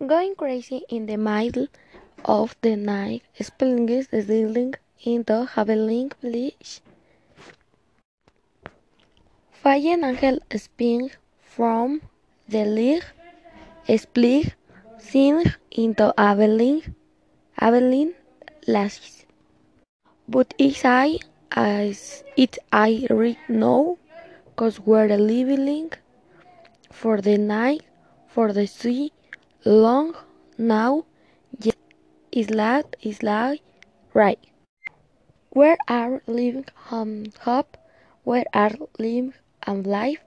Going crazy in the middle of the night, spilling the ceiling into Haveling Village. Fallen angel spring from the league, split, sing into Aveline, Aveline lashes. But it's I, as it I read now, cause we're living for the night, for the sea, long now, yes, is like, is like, right. Where are living on hope, where are living and life,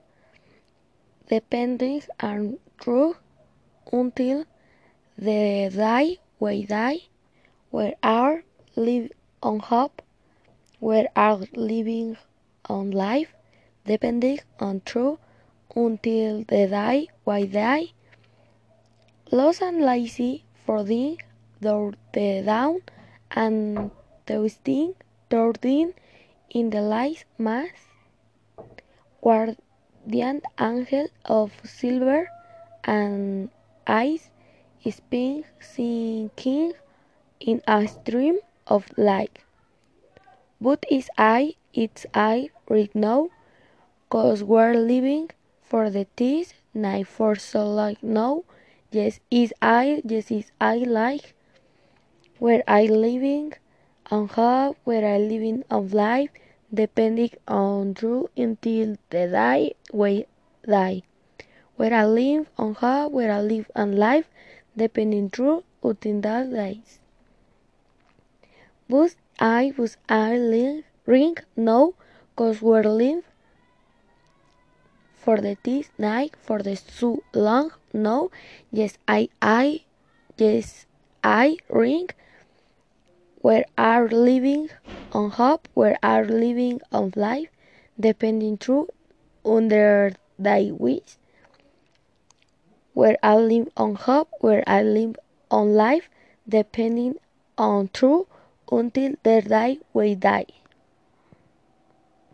depending on true until the day we die, where are live on hope, where are living on life, depending on truth until the day we die, lost and lazy, door the down and twisting towarding in the light mass, guardian angel of silver and ice, spin sinking in a stream of light. But is I, it's I right now, cause we're living for the this night for so long now. Yes, is I, yes, is I like where I living on how where I living of life, depending on true until the day we die. Where I live on how where I live on life, depending true until that days. But I was I live ring no, cause we're live for the this night for the so long no yes I I yes I ring where are living on hope where are living on life depending true under thy wish where I live on hope where I live on life depending on true until the day we die